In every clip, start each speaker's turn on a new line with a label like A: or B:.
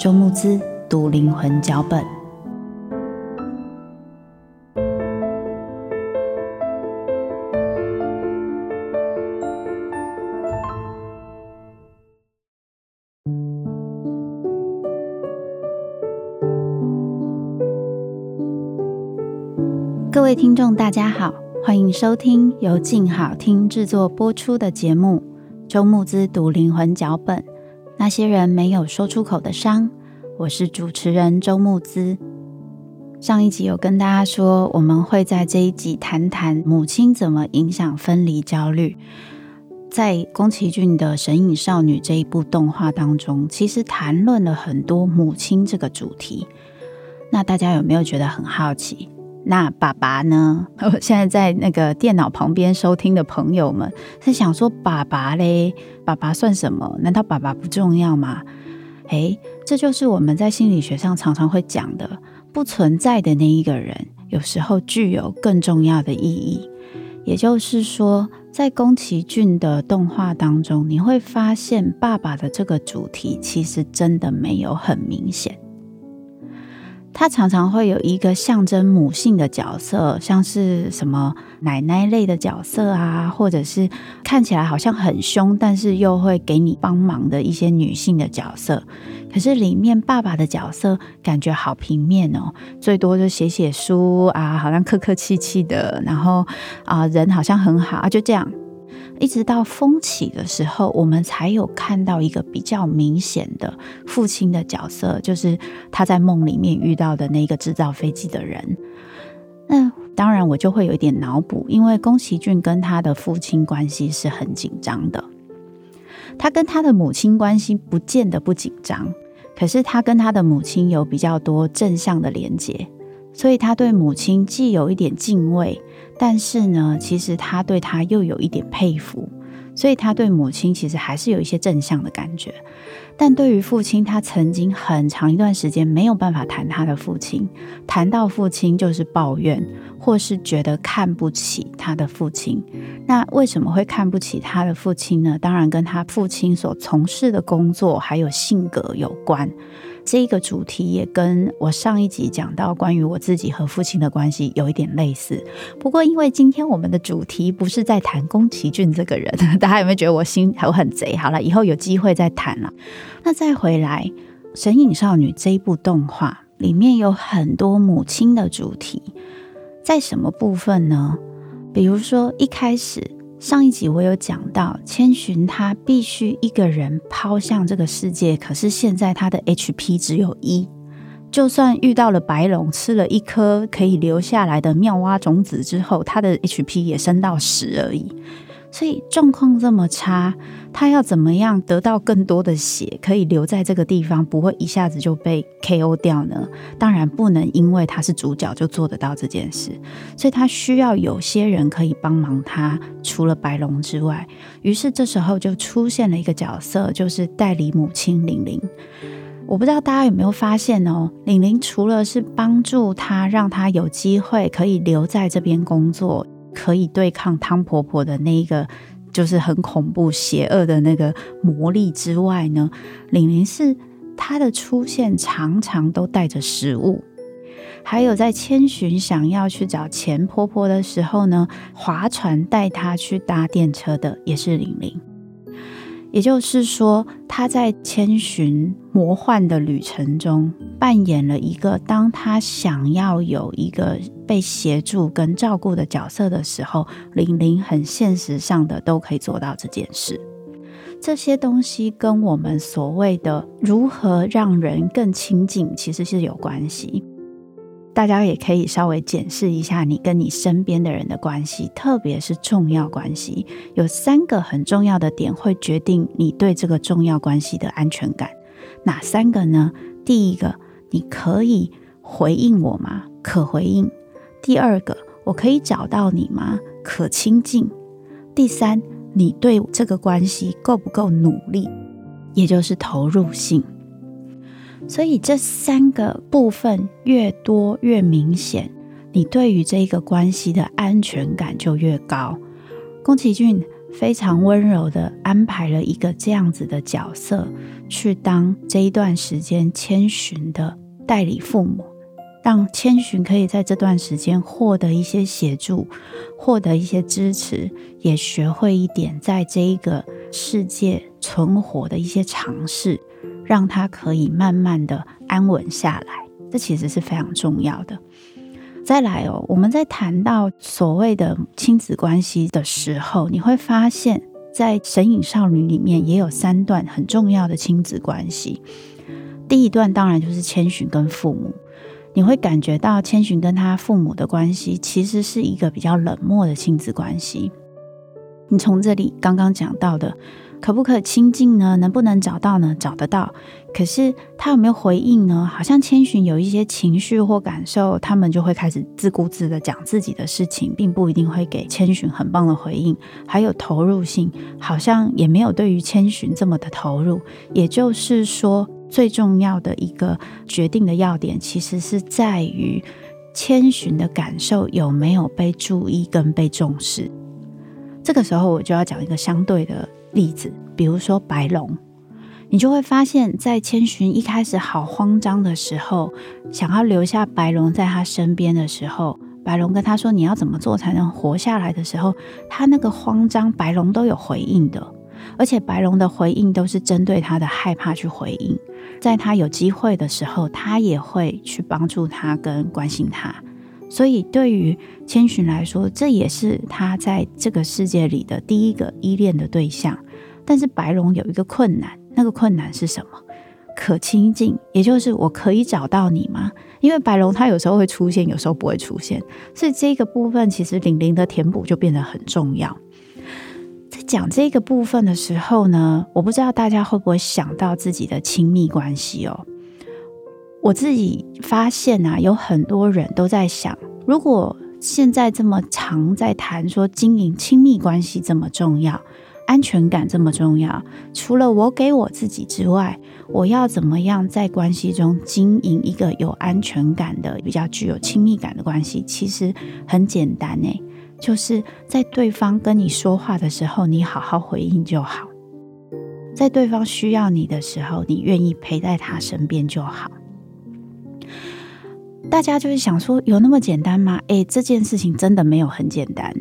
A: 周慕姿读灵魂脚本。各位听众，大家好。欢迎收听由静好听制作播出的节目《周慕姿读灵魂脚本》，那些人没有说出口的伤。我是主持人周慕姿。上一集有跟大家说，我们会在这一集谈谈母亲怎么影响分离焦虑。在宫崎骏的《神隐少女》这一部动画当中，其实谈论了很多母亲这个主题。那大家有没有觉得很好奇？那爸爸呢？现在在那个电脑旁边收听的朋友们是想说，爸爸嘞？爸爸算什么？难道爸爸不重要吗？诶，这就是我们在心理学上常常会讲的，不存在的那一个人，有时候具有更重要的意义。也就是说，在宫崎骏的动画当中，你会发现爸爸的这个主题其实真的没有很明显。他常常会有一个象征母性的角色，像是什么奶奶类的角色啊，或者是看起来好像很凶，但是又会给你帮忙的一些女性的角色。可是里面爸爸的角色感觉好平面哦，最多就写写书啊，好像客客气气的，然后啊人好像很好啊，就这样。一直到风起的时候，我们才有看到一个比较明显的父亲的角色，就是他在梦里面遇到的那个制造飞机的人。那当然，我就会有一点脑补，因为宫崎骏跟他的父亲关系是很紧张的，他跟他的母亲关系不见得不紧张，可是他跟他的母亲有比较多正向的连接，所以他对母亲既有一点敬畏。但是呢，其实他对他又有一点佩服，所以他对母亲其实还是有一些正向的感觉。但对于父亲，他曾经很长一段时间没有办法谈他的父亲，谈到父亲就是抱怨，或是觉得看不起他的父亲。那为什么会看不起他的父亲呢？当然跟他父亲所从事的工作还有性格有关。这个主题也跟我上一集讲到关于我自己和父亲的关系有一点类似。不过，因为今天我们的主题不是在谈宫崎骏这个人，大家有没有觉得我心我很贼？好了，以后有机会再谈了。那再回来，《神隐少女》这一部动画里面有很多母亲的主题，在什么部分呢？比如说一开始。上一集我有讲到，千寻他必须一个人抛向这个世界，可是现在他的 HP 只有一，就算遇到了白龙，吃了一颗可以留下来的妙蛙种子之后，他的 HP 也升到十而已。所以状况这么差，他要怎么样得到更多的血，可以留在这个地方，不会一下子就被 KO 掉呢？当然不能因为他是主角就做得到这件事，所以他需要有些人可以帮忙他，除了白龙之外。于是这时候就出现了一个角色，就是代理母亲玲玲。我不知道大家有没有发现哦，玲玲除了是帮助她，让她有机会可以留在这边工作，可以对抗汤婆婆的那一个就是很恐怖、邪恶的那个魔力之外呢，玲玲是她的出现常常都带着食物，还有在千寻想要去找钱婆婆的时候呢，划船带她去搭电车的也是玲玲。也就是说，他在千寻魔幻的旅程中扮演了一个，当他想要有一个被协助跟照顾的角色的时候，玲玲很现实上的都可以做到这件事。这些东西跟我们所谓的如何让人更亲近，其实是有关系。大家也可以稍微检视一下你跟你身边的人的关系，特别是重要关系，有三个很重要的点会决定你对这个重要关系的安全感。哪三个呢？第一个，你可以回应我吗？可回应。第二个，我可以找到你吗？可亲近。第三，你对这个关系够不够努力？也就是投入性。所以这三个部分越多越明显，你对于这一个关系的安全感就越高。宫崎骏非常温柔地安排了一个这样子的角色，去当这一段时间千寻的代理父母，让千寻可以在这段时间获得一些协助，获得一些支持，也学会一点在这一个世界存活的一些常识。让他可以慢慢的安稳下来，这其实是非常重要的。再来哦，我们在谈到所谓的亲子关系的时候，你会发现在《神隐少女》里面也有三段很重要的亲子关系。第一段当然就是千寻跟父母，你会感觉到千寻跟他父母的关系其实是一个比较冷漠的亲子关系。你从这里刚刚讲到的。可不可亲近呢？能不能找到呢？找得到，可是他有没有回应呢？好像千寻有一些情绪或感受，他们就会开始自顾自的讲自己的事情，并不一定会给千寻很棒的回应。还有投入性，好像也没有对于千寻这么的投入。也就是说，最重要的一个决定的要点，其实是在于千寻的感受有没有被注意跟被重视。这个时候，我就要讲一个相对的。例子，比如说白龙，你就会发现，在千寻一开始好慌张的时候，想要留下白龙在他身边的时候，白龙跟他说：“你要怎么做才能活下来？”的时候，他那个慌张，白龙都有回应的，而且白龙的回应都是针对他的害怕去回应。在他有机会的时候，他也会去帮助他跟关心他。所以，对于千寻来说，这也是他在这个世界里的第一个依恋的对象。但是白龙有一个困难，那个困难是什么？可亲近，也就是我可以找到你吗？因为白龙他有时候会出现，有时候不会出现，所以这个部分其实玲玲的填补就变得很重要。在讲这个部分的时候呢，我不知道大家会不会想到自己的亲密关系哦。我自己发现啊，有很多人都在想，如果现在这么常在谈说经营亲密关系这么重要，安全感这么重要，除了我给我自己之外，我要怎么样在关系中经营一个有安全感的、比较具有亲密感的关系？其实很简单诶，就是在对方跟你说话的时候，你好好回应就好；在对方需要你的时候，你愿意陪在他身边就好。大家就是想说，有那么简单吗？诶，这件事情真的没有很简单。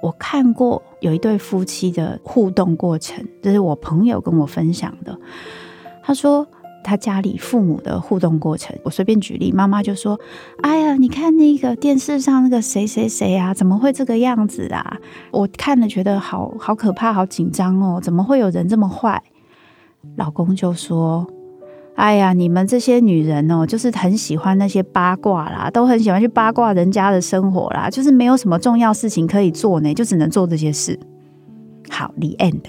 A: 我看过有一对夫妻的互动过程，这是我朋友跟我分享的。他说他家里父母的互动过程，我随便举例，妈妈就说：“哎呀，你看那个电视上那个谁谁谁啊，怎么会这个样子啊？我看了觉得好好可怕，好紧张哦，怎么会有人这么坏？”老公就说。哎呀，你们这些女人哦，就是很喜欢那些八卦啦，都很喜欢去八卦人家的生活啦，就是没有什么重要事情可以做呢，就只能做这些事。好，the end。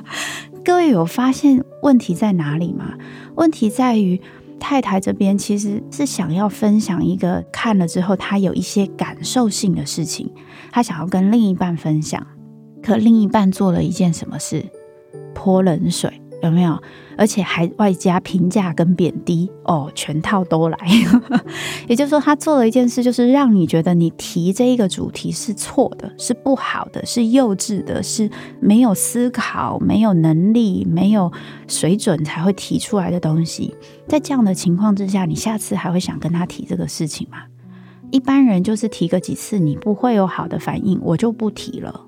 A: 各位有发现问题在哪里吗？问题在于太太这边其实是想要分享一个看了之后她有一些感受性的事情，她想要跟另一半分享，可另一半做了一件什么事？泼冷水，有没有？而且还外加评价跟贬低哦，全套都来。也就是说，他做了一件事，就是让你觉得你提这一个主题是错的，是不好的，是幼稚的，是没有思考、没有能力、没有水准才会提出来的东西。在这样的情况之下，你下次还会想跟他提这个事情吗？一般人就是提个几次，你不会有好的反应，我就不提了。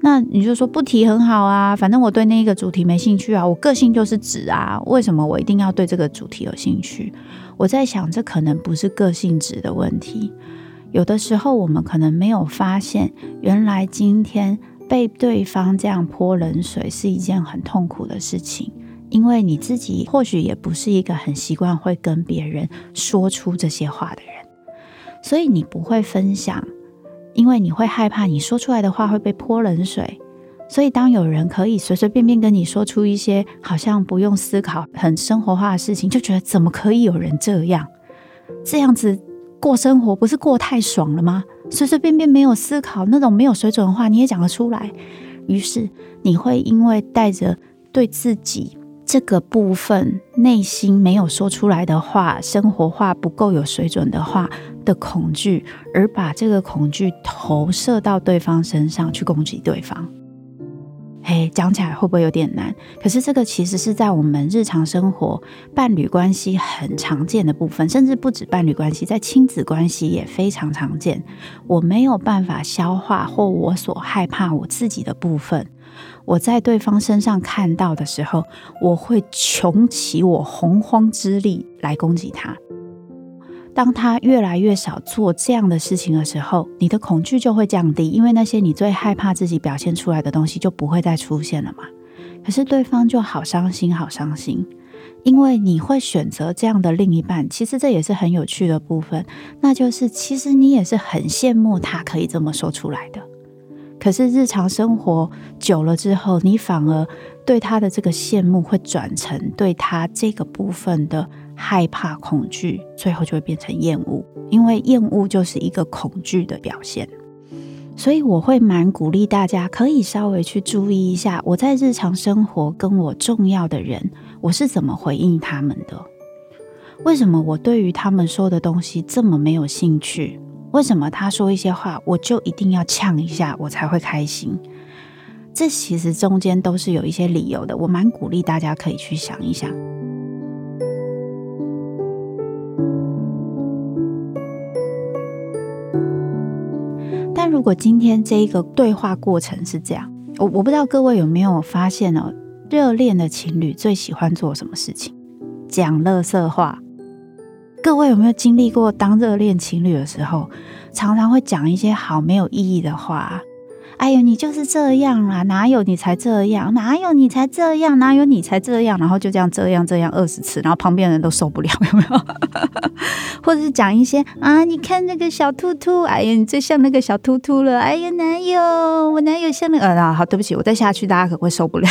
A: 那你就说不提很好啊，反正我对那个主题没兴趣啊，我个性就是直啊，为什么我一定要对这个主题有兴趣？我在想，这可能不是个性直的问题，有的时候我们可能没有发现，原来今天被对方这样泼冷水是一件很痛苦的事情，因为你自己或许也不是一个很习惯会跟别人说出这些话的人，所以你不会分享。因为你会害怕你说出来的话会被泼冷水，所以当有人可以随随便便跟你说出一些好像不用思考、很生活化的事情，就觉得怎么可以有人这样？这样子过生活不是过太爽了吗？随随便便没有思考那种没有水准的话你也讲得出来，于是你会因为带着对自己这个部分内心没有说出来的话，生活化不够有水准的话。的恐惧，而把这个恐惧投射到对方身上去攻击对方。嘿，讲起来会不会有点难？可是这个其实是在我们日常生活伴侣关系很常见的部分，甚至不止伴侣关系，在亲子关系也非常常见。我没有办法消化，或我所害怕我自己的部分，我在对方身上看到的时候，我会穷起我洪荒之力来攻击他。当他越来越少做这样的事情的时候，你的恐惧就会降低，因为那些你最害怕自己表现出来的东西就不会再出现了嘛。可是对方就好伤心，好伤心，因为你会选择这样的另一半。其实这也是很有趣的部分，那就是其实你也是很羡慕他可以这么说出来的。可是日常生活久了之后，你反而对他的这个羡慕会转成对他这个部分的。害怕、恐惧，最后就会变成厌恶，因为厌恶就是一个恐惧的表现。所以我会蛮鼓励大家，可以稍微去注意一下，我在日常生活跟我重要的人，我是怎么回应他们的？为什么我对于他们说的东西这么没有兴趣？为什么他说一些话，我就一定要呛一下，我才会开心？这其实中间都是有一些理由的。我蛮鼓励大家可以去想一想。如果今天这一个对话过程是这样，我我不知道各位有没有发现哦，热恋的情侣最喜欢做什么事情？讲乐色话。各位有没有经历过当热恋情侣的时候，常常会讲一些好没有意义的话？哎呦，你就是这样啦，哪有你才这样，哪有你才这样，哪有你才这样，然后就这样这样这样二十次，然后旁边人都受不了，有没有？或者是讲一些啊，你看那个小兔兔，哎呀，你最像那个小兔兔了，哎呀，哪有我哪有像那个啊？好，对不起，我再下去大家可能会受不了。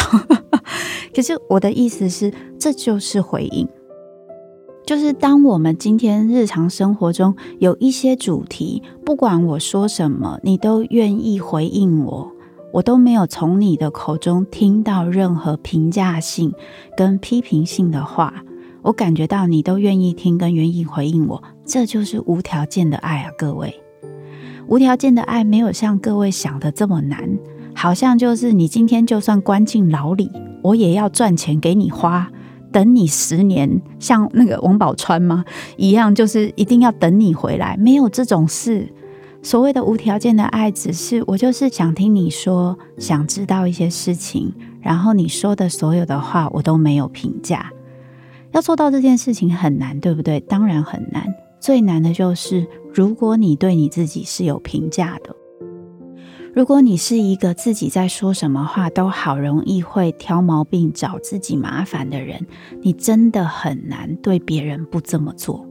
A: 可是我的意思是，这就是回应。就是当我们今天日常生活中有一些主题，不管我说什么，你都愿意回应我，我都没有从你的口中听到任何评价性跟批评性的话，我感觉到你都愿意听跟愿意回应我，这就是无条件的爱啊，各位！无条件的爱没有像各位想的这么难，好像就是你今天就算关进牢里，我也要赚钱给你花。等你十年，像那个王宝钏吗？一样，就是一定要等你回来，没有这种事。所谓的无条件的爱，只是我就是想听你说，想知道一些事情，然后你说的所有的话，我都没有评价。要做到这件事情很难，对不对？当然很难。最难的就是，如果你对你自己是有评价的。如果你是一个自己在说什么话都好容易会挑毛病、找自己麻烦的人，你真的很难对别人不这么做。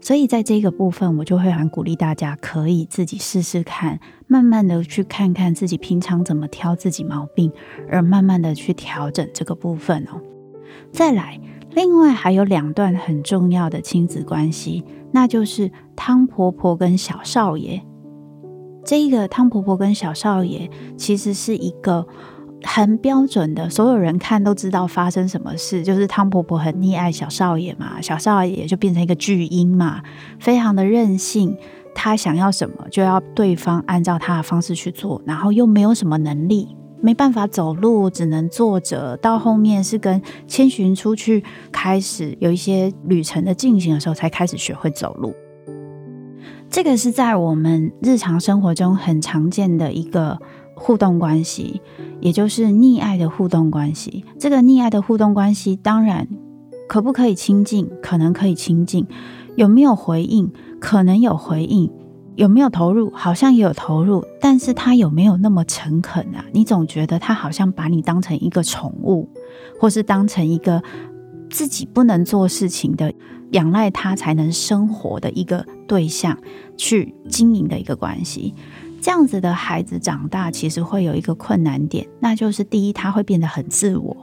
A: 所以在这个部分，我就会很鼓励大家可以自己试试看，慢慢的去看看自己平常怎么挑自己毛病，而慢慢的去调整这个部分哦。再来，另外还有两段很重要的亲子关系，那就是汤婆婆跟小少爷。这个汤婆婆跟小少爷其实是一个很标准的，所有人看都知道发生什么事，就是汤婆婆很溺爱小少爷嘛，小少爷就变成一个巨婴嘛，非常的任性，他想要什么就要对方按照他的方式去做，然后又没有什么能力，没办法走路，只能坐着。到后面是跟千寻出去开始有一些旅程的进行的时候，才开始学会走路。这个是在我们日常生活中很常见的一个。互动关系，也就是溺爱的互动关系。这个溺爱的互动关系，当然可不可以亲近？可能可以亲近。有没有回应？可能有回应。有没有投入？好像也有投入。但是他有没有那么诚恳啊？你总觉得他好像把你当成一个宠物，或是当成一个自己不能做事情的、仰赖他才能生活的一个对象去经营的一个关系。这样子的孩子长大，其实会有一个困难点，那就是第一，他会变得很自我；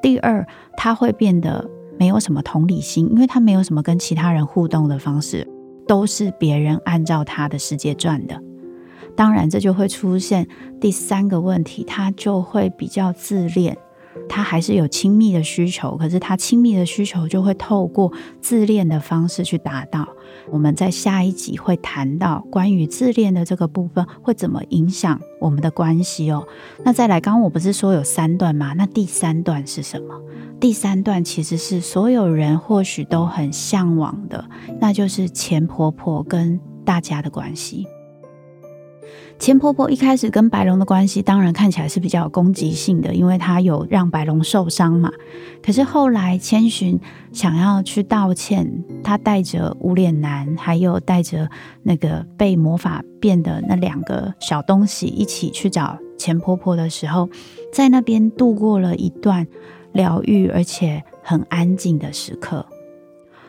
A: 第二，他会变得没有什么同理心，因为他没有什么跟其他人互动的方式，都是别人按照他的世界转的。当然，这就会出现第三个问题，他就会比较自恋。他还是有亲密的需求，可是他亲密的需求就会透过自恋的方式去达到。我们在下一集会谈到关于自恋的这个部分会怎么影响我们的关系哦。那再来，刚刚我不是说有三段吗？那第三段是什么？第三段其实是所有人或许都很向往的，那就是前婆婆跟大家的关系。钱婆婆一开始跟白龙的关系，当然看起来是比较有攻击性的，因为她有让白龙受伤嘛。可是后来千寻想要去道歉，她带着无脸男，还有带着那个被魔法变的那两个小东西一起去找钱婆婆的时候，在那边度过了一段疗愈而且很安静的时刻。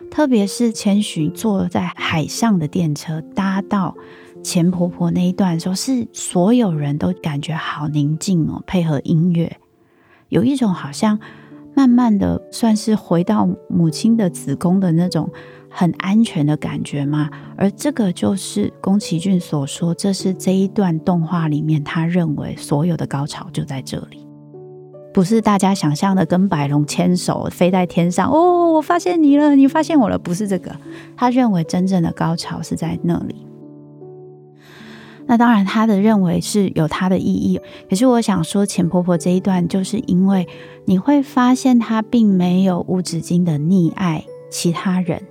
A: 特别是千寻坐在海上的电车搭到。钱婆婆那一段时候，是所有人都感觉好宁静哦，配合音乐，有一种好像慢慢的算是回到母亲的子宫的那种很安全的感觉嘛。而这个就是宫崎骏所说，这是这一段动画里面他认为所有的高潮就在这里，不是大家想象的跟白龙牵手飞在天上哦，我发现你了，你发现我了，不是这个。他认为真正的高潮是在那里。那当然，他的认为是有他的意义。可是我想说，钱婆婆这一段，就是因为你会发现，她并没有无止境的溺爱其他人，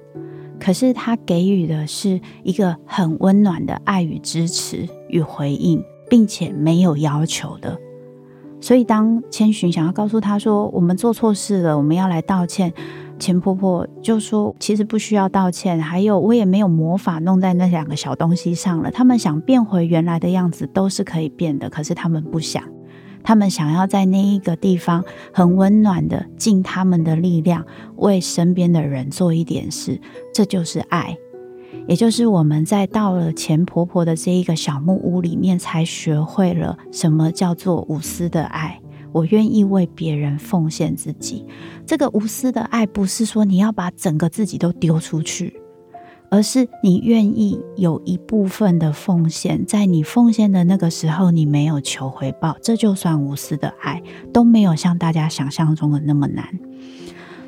A: 可是她给予的是一个很温暖的爱与支持与回应，并且没有要求的。所以，当千寻想要告诉她说：“我们做错事了，我们要来道歉。”钱婆婆就说：“其实不需要道歉，还有我也没有魔法弄在那两个小东西上了。他们想变回原来的样子都是可以变的，可是他们不想，他们想要在那一个地方很温暖的尽他们的力量为身边的人做一点事，这就是爱。也就是我们在到了钱婆婆的这一个小木屋里面，才学会了什么叫做无私的爱。”我愿意为别人奉献自己，这个无私的爱不是说你要把整个自己都丢出去，而是你愿意有一部分的奉献，在你奉献的那个时候，你没有求回报，这就算无私的爱，都没有像大家想象中的那么难。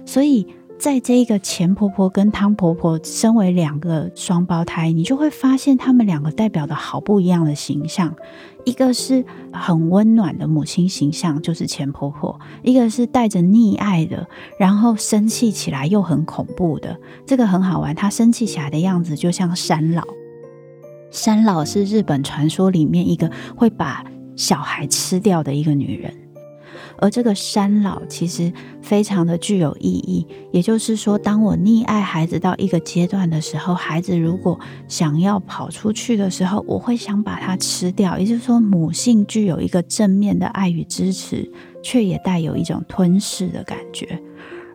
A: 所以，在这一个钱婆婆跟汤婆婆身为两个双胞胎，你就会发现他们两个代表的好不一样的形象。一个是很温暖的母亲形象，就是钱婆婆；一个是带着溺爱的，然后生气起来又很恐怖的。这个很好玩，她生气起来的样子就像山老。山老是日本传说里面一个会把小孩吃掉的一个女人。而这个山老其实非常的具有意义，也就是说，当我溺爱孩子到一个阶段的时候，孩子如果想要跑出去的时候，我会想把它吃掉。也就是说，母性具有一个正面的爱与支持，却也带有一种吞噬的感觉。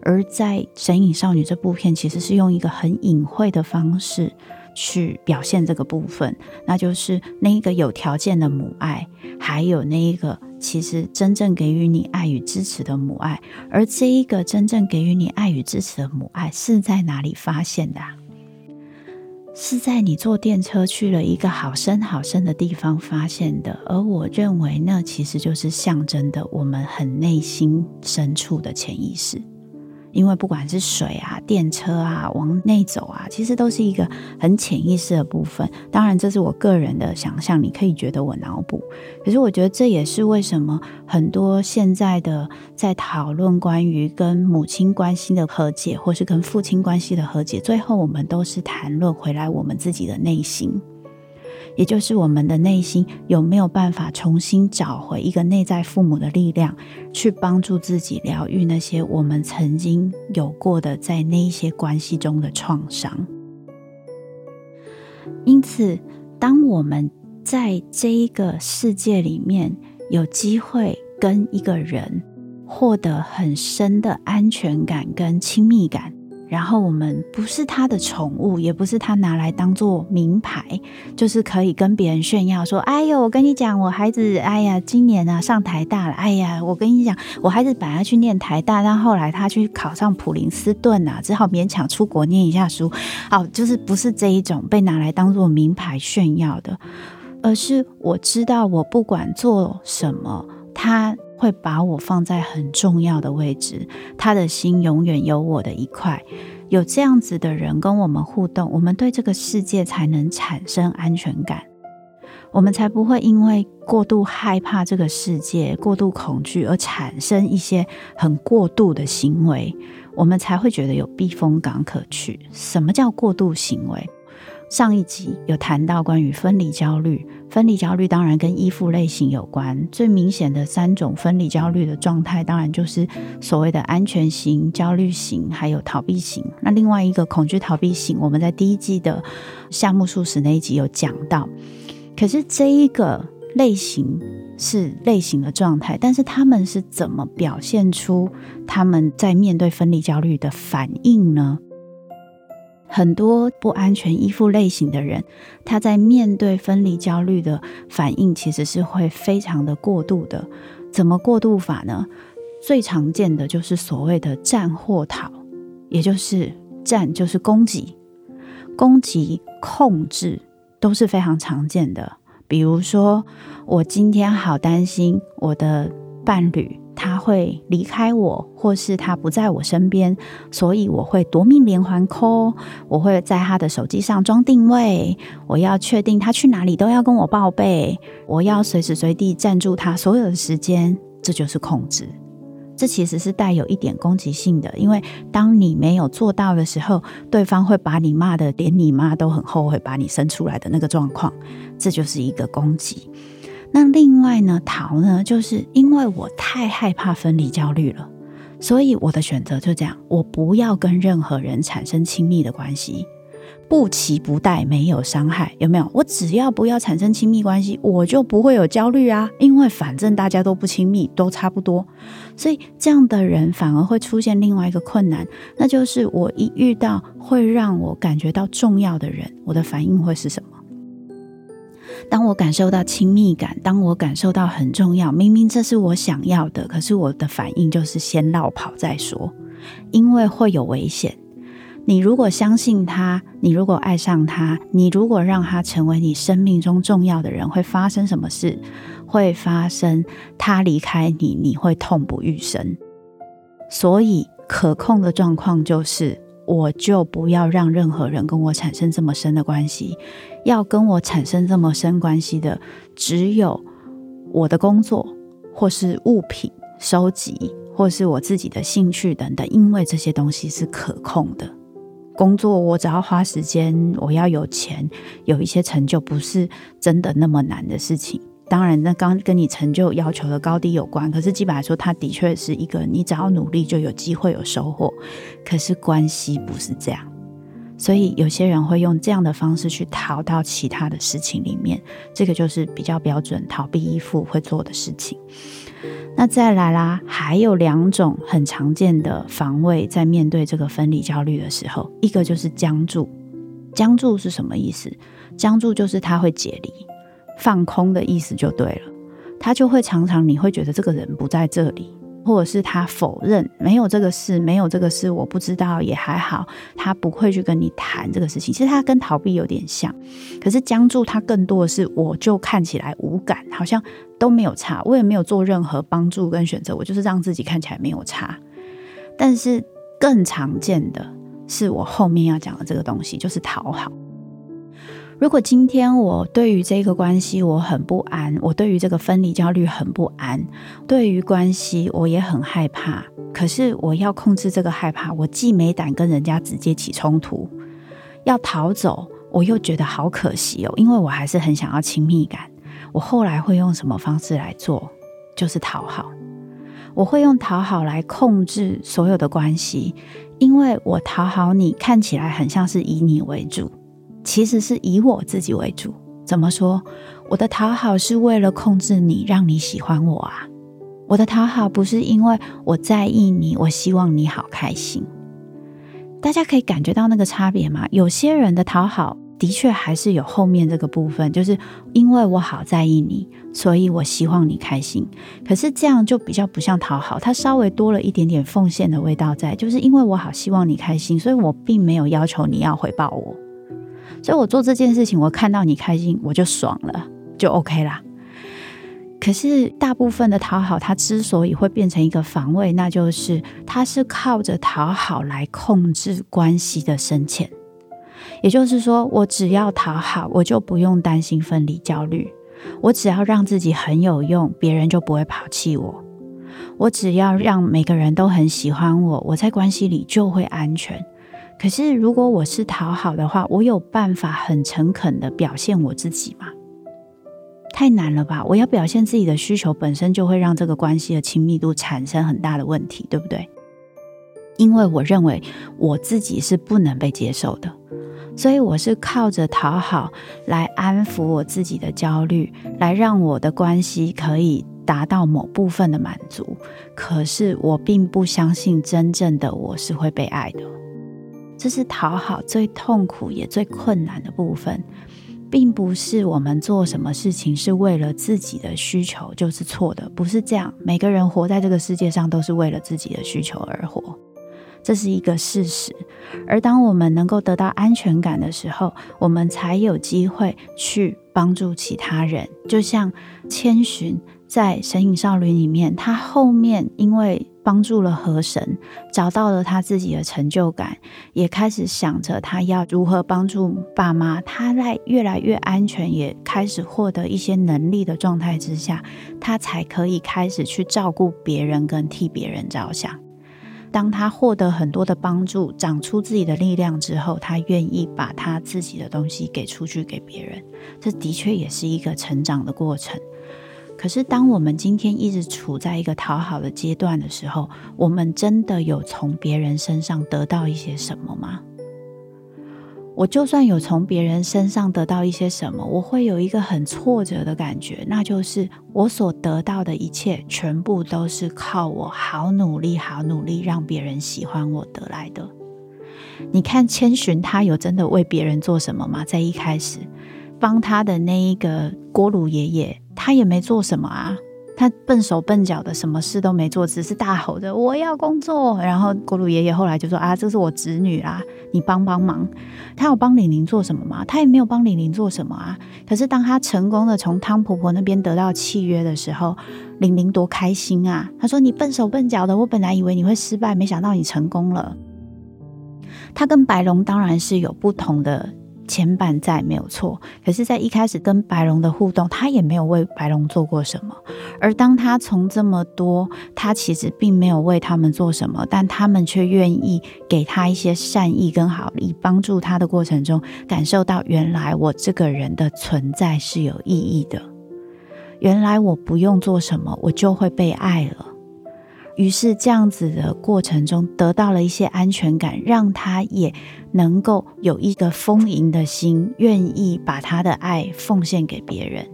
A: 而在《神隐少女》这部片，其实是用一个很隐晦的方式去表现这个部分，那就是那一个有条件的母爱，还有那一个。其实真正给予你爱与支持的母爱，而这一个真正给予你爱与支持的母爱是在哪里发现的啊？是在你坐电车去了一个好深好深的地方发现的，而我认为那其实就是象征的我们很内心深处的潜意识。因为不管是水啊、电车啊，往内走啊，其实都是一个很潜意识的部分。当然，这是我个人的想象，你可以觉得我脑补。可是，我觉得这也是为什么很多现在的在讨论关于跟母亲关系的和解，或是跟父亲关系的和解，最后我们都是谈论回来我们自己的内心。也就是我们的内心有没有办法重新找回一个内在父母的力量，去帮助自己疗愈那些我们曾经有过的在那一些关系中的创伤。因此，当我们在这一个世界里面有机会跟一个人获得很深的安全感跟亲密感。然后我们不是他的宠物，也不是他拿来当做名牌，就是可以跟别人炫耀说：“哎呦，我跟你讲，我孩子，哎呀，今年啊上台大了，哎呀，我跟你讲，我孩子本来去念台大，但后来他去考上普林斯顿啊，只好勉强出国念一下书。好，就是不是这一种被拿来当做名牌炫耀的，而是我知道我不管做什么，他。”会把我放在很重要的位置，他的心永远有我的一块。有这样子的人跟我们互动，我们对这个世界才能产生安全感，我们才不会因为过度害怕这个世界、过度恐惧而产生一些很过度的行为，我们才会觉得有避风港可去。什么叫过度行为？上一集有谈到关于分离焦虑，分离焦虑当然跟依附类型有关。最明显的三种分离焦虑的状态，当然就是所谓的安全型、焦虑型，还有逃避型。那另外一个恐惧逃避型，我们在第一季的夏目漱石那一集有讲到。可是这一个类型是类型的状态，但是他们是怎么表现出他们在面对分离焦虑的反应呢？很多不安全依附类型的人，他在面对分离焦虑的反应，其实是会非常的过度的。怎么过度法呢？最常见的就是所谓的战或逃，也就是战就是攻击，攻击控制都是非常常见的。比如说，我今天好担心我的伴侣。他会离开我，或是他不在我身边，所以我会夺命连环 call，我会在他的手机上装定位，我要确定他去哪里都要跟我报备，我要随时随地占住他所有的时间，这就是控制。这其实是带有一点攻击性的，因为当你没有做到的时候，对方会把你骂得连你妈都很后悔把你生出来的那个状况，这就是一个攻击。那另外呢，逃呢，就是因为我太害怕分离焦虑了，所以我的选择就这样，我不要跟任何人产生亲密的关系，不期不待，没有伤害，有没有？我只要不要产生亲密关系，我就不会有焦虑啊，因为反正大家都不亲密，都差不多，所以这样的人反而会出现另外一个困难，那就是我一遇到会让我感觉到重要的人，我的反应会是什么？当我感受到亲密感，当我感受到很重要，明明这是我想要的，可是我的反应就是先落跑再说，因为会有危险。你如果相信他，你如果爱上他，你如果让他成为你生命中重要的人，会发生什么事？会发生他离开你，你会痛不欲生。所以可控的状况就是。我就不要让任何人跟我产生这么深的关系，要跟我产生这么深关系的，只有我的工作，或是物品收集，或是我自己的兴趣等等，因为这些东西是可控的。工作我只要花时间，我要有钱，有一些成就，不是真的那么难的事情。当然，那刚跟你成就要求的高低有关，可是基本来说，它的确是一个你只要努力就有机会有收获。可是关系不是这样，所以有些人会用这样的方式去逃到其他的事情里面，这个就是比较标准逃避依附会做的事情。那再来啦，还有两种很常见的防卫，在面对这个分离焦虑的时候，一个就是僵住。僵住是什么意思？僵住就是他会解离。放空的意思就对了，他就会常常你会觉得这个人不在这里，或者是他否认没有这个事，没有这个事，我不知道也还好，他不会去跟你谈这个事情。其实他跟逃避有点像，可是僵住他更多的是，我就看起来无感，好像都没有差，我也没有做任何帮助跟选择，我就是让自己看起来没有差。但是更常见的是我后面要讲的这个东西，就是讨好。如果今天我对于这个关系我很不安，我对于这个分离焦虑很不安，对于关系我也很害怕。可是我要控制这个害怕，我既没胆跟人家直接起冲突，要逃走，我又觉得好可惜哦，因为我还是很想要亲密感。我后来会用什么方式来做？就是讨好。我会用讨好来控制所有的关系，因为我讨好你，看起来很像是以你为主。其实是以我自己为主。怎么说？我的讨好是为了控制你，让你喜欢我啊！我的讨好不是因为我在意你，我希望你好开心。大家可以感觉到那个差别吗？有些人的讨好的确还是有后面这个部分，就是因为我好在意你，所以我希望你开心。可是这样就比较不像讨好，它稍微多了一点点奉献的味道在，就是因为我好希望你开心，所以我并没有要求你要回报我。所以我做这件事情，我看到你开心，我就爽了，就 OK 啦。可是大部分的讨好，它之所以会变成一个防卫，那就是它是靠着讨好来控制关系的深浅。也就是说，我只要讨好，我就不用担心分离焦虑；我只要让自己很有用，别人就不会抛弃我；我只要让每个人都很喜欢我，我在关系里就会安全。可是，如果我是讨好的话，我有办法很诚恳的表现我自己吗？太难了吧！我要表现自己的需求，本身就会让这个关系的亲密度产生很大的问题，对不对？因为我认为我自己是不能被接受的，所以我是靠着讨好来安抚我自己的焦虑，来让我的关系可以达到某部分的满足。可是，我并不相信真正的我是会被爱的。这是讨好最痛苦也最困难的部分，并不是我们做什么事情是为了自己的需求就是错的，不是这样。每个人活在这个世界上都是为了自己的需求而活，这是一个事实。而当我们能够得到安全感的时候，我们才有机会去帮助其他人。就像千寻在《神隐少女》里面，她后面因为。帮助了河神，找到了他自己的成就感，也开始想着他要如何帮助爸妈。他在越来越安全，也开始获得一些能力的状态之下，他才可以开始去照顾别人跟替别人着想。当他获得很多的帮助，长出自己的力量之后，他愿意把他自己的东西给出去给别人。这的确也是一个成长的过程。可是，当我们今天一直处在一个讨好的阶段的时候，我们真的有从别人身上得到一些什么吗？我就算有从别人身上得到一些什么，我会有一个很挫折的感觉，那就是我所得到的一切全部都是靠我好努力、好努力让别人喜欢我得来的。你看千寻，他有真的为别人做什么吗？在一开始帮他的那一个锅炉爷爷。他也没做什么啊，他笨手笨脚的，什么事都没做，只是大吼着我要工作。然后锅炉爷爷后来就说啊，这是我侄女啦，你帮帮忙。他有帮玲玲做什么吗？他也没有帮玲玲做什么啊。可是当他成功的从汤婆婆那边得到契约的时候，玲玲多开心啊！他说你笨手笨脚的，我本来以为你会失败，没想到你成功了。他跟白龙当然是有不同的。牵绊在没有错，可是，在一开始跟白龙的互动，他也没有为白龙做过什么。而当他从这么多，他其实并没有为他们做什么，但他们却愿意给他一些善意跟好意，帮助他的过程中，感受到原来我这个人的存在是有意义的。原来我不用做什么，我就会被爱了。于是这样子的过程中，得到了一些安全感，让他也能够有一个丰盈的心，愿意把他的爱奉献给别人，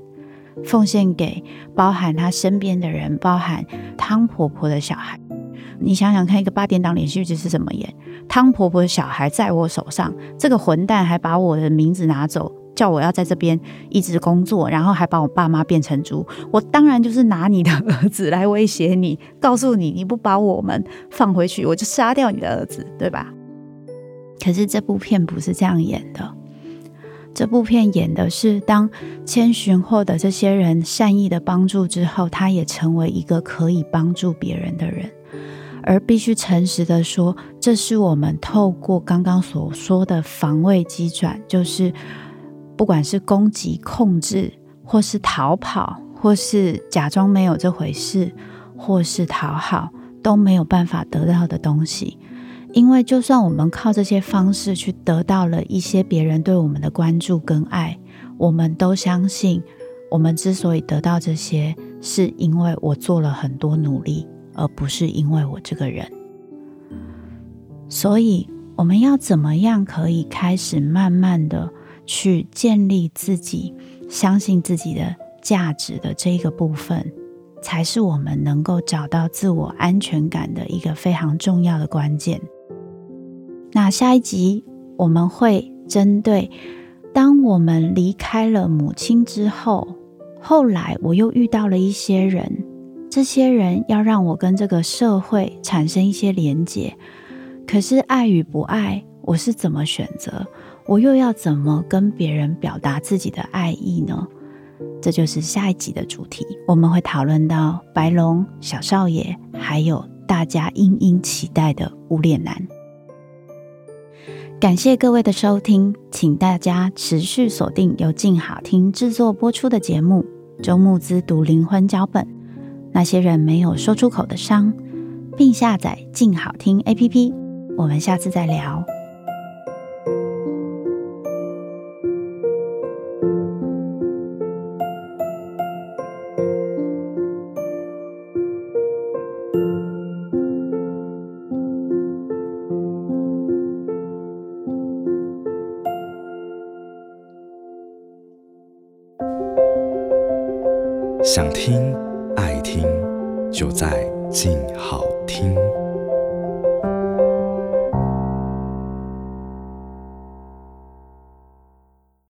A: 奉献给包含他身边的人，包含汤婆婆的小孩。你想想看，一个八点档连续剧是怎么演？汤婆婆的小孩在我手上，这个混蛋还把我的名字拿走，叫我要在这边一直工作，然后还把我爸妈变成猪，我当然就是拿你的儿子来威胁你，告诉你你不把我们放回去，我就杀掉你的儿子，对吧？可是这部片不是这样演的，这部片演的是当千寻获得这些人善意的帮助之后，他也成为一个可以帮助别人的人。而必须诚实的说，这是我们透过刚刚所说的防卫机转，就是不管是攻击、控制，或是逃跑，或是假装没有这回事，或是讨好，都没有办法得到的东西。因为就算我们靠这些方式去得到了一些别人对我们的关注跟爱，我们都相信，我们之所以得到这些，是因为我做了很多努力。而不是因为我这个人，所以我们要怎么样可以开始慢慢的去建立自己相信自己的价值的这个部分，才是我们能够找到自我安全感的一个非常重要的关键。那下一集我们会针对当我们离开了母亲之后，后来我又遇到了一些人。这些人要让我跟这个社会产生一些连结，可是爱与不爱，我是怎么选择？我又要怎么跟别人表达自己的爱意呢？这就是下一集的主题。我们会讨论到白龙、小少爷，还有大家殷殷期待的无脸男。感谢各位的收听，请大家持续锁定由静好听制作播出的节目《周慕姿读灵魂脚本》。那些人没有说出口的伤，并下载静好听 APP。我们下次再聊。
B: 想听。爱听，就在静。